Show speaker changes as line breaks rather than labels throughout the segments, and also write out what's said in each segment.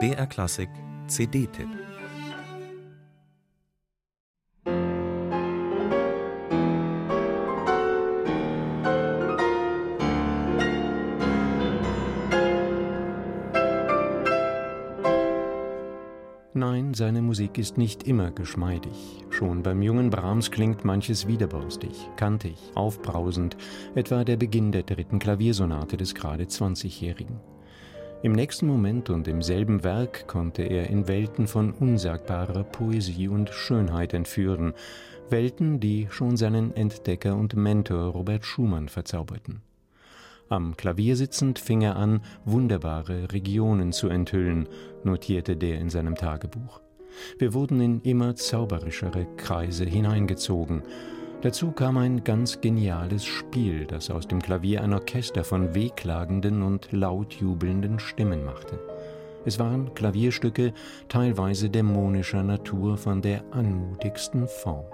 BR Klassik CD-Tipp
Nein, seine Musik ist nicht immer geschmeidig. Schon beim jungen Brahms klingt manches widerborstig, kantig, aufbrausend, etwa der Beginn der dritten Klaviersonate des gerade 20-Jährigen. Im nächsten Moment und im selben Werk konnte er in Welten von unsagbarer Poesie und Schönheit entführen, Welten, die schon seinen Entdecker und Mentor Robert Schumann verzauberten. Am Klavier sitzend fing er an, wunderbare Regionen zu enthüllen, notierte der in seinem Tagebuch. Wir wurden in immer zauberischere Kreise hineingezogen. Dazu kam ein ganz geniales Spiel, das aus dem Klavier ein Orchester von wehklagenden und laut jubelnden Stimmen machte. Es waren Klavierstücke teilweise dämonischer Natur von der anmutigsten Form.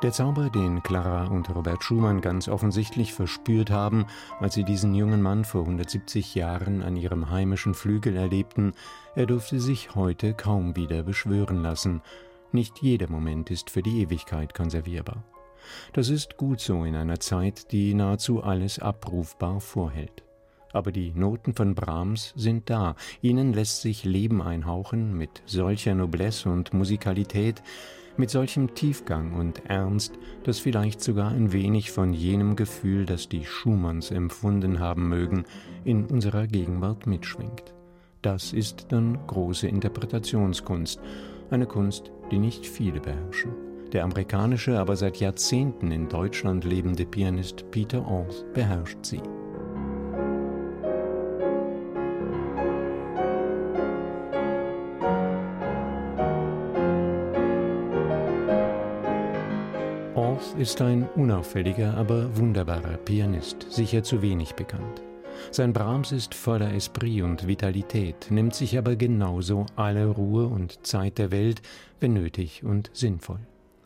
Der Zauber, den Clara und Robert Schumann ganz offensichtlich verspürt haben, als sie diesen jungen Mann vor 170 Jahren an ihrem heimischen Flügel erlebten, er durfte sich heute kaum wieder beschwören lassen. Nicht jeder Moment ist für die Ewigkeit konservierbar. Das ist gut so in einer Zeit, die nahezu alles abrufbar vorhält. Aber die Noten von Brahms sind da, ihnen lässt sich Leben einhauchen mit solcher Noblesse und Musikalität, mit solchem Tiefgang und Ernst, dass vielleicht sogar ein wenig von jenem Gefühl, das die Schumanns empfunden haben mögen, in unserer Gegenwart mitschwingt. Das ist dann große Interpretationskunst, eine Kunst, die nicht viele beherrschen. Der amerikanische, aber seit Jahrzehnten in Deutschland lebende Pianist Peter Orth beherrscht sie. Orth ist ein unauffälliger, aber wunderbarer Pianist, sicher zu wenig bekannt. Sein Brahms ist voller Esprit und Vitalität, nimmt sich aber genauso alle Ruhe und Zeit der Welt, wenn nötig und sinnvoll.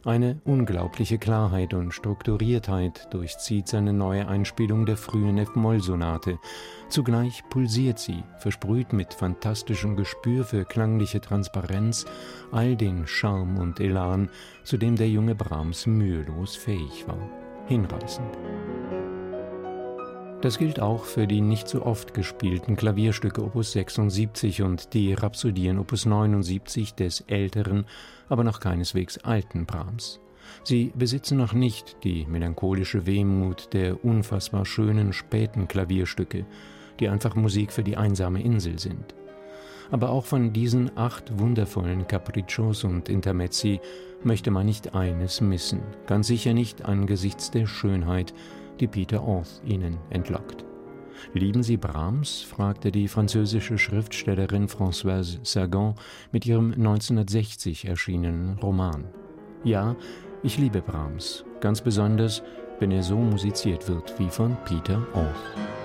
Eine unglaubliche Klarheit und Strukturiertheit durchzieht seine neue Einspielung der frühen F-Moll-Sonate. Zugleich pulsiert sie, versprüht mit fantastischem Gespür für klangliche Transparenz all den Charme und Elan, zu dem der junge Brahms mühelos fähig war. Hinreißend. Das gilt auch für die nicht so oft gespielten Klavierstücke Opus 76 und die Rhapsodien Opus 79 des älteren, aber noch keineswegs alten Brahms. Sie besitzen noch nicht die melancholische Wehmut der unfassbar schönen späten Klavierstücke, die einfach Musik für die einsame Insel sind. Aber auch von diesen acht wundervollen Capriccios und Intermezzi möchte man nicht eines missen, ganz sicher nicht angesichts der Schönheit, die Peter Orth ihnen entlockt. Lieben Sie Brahms? fragte die französische Schriftstellerin Françoise Sagan mit ihrem 1960 erschienenen Roman. Ja, ich liebe Brahms, ganz besonders, wenn er so musiziert wird wie von Peter Orth.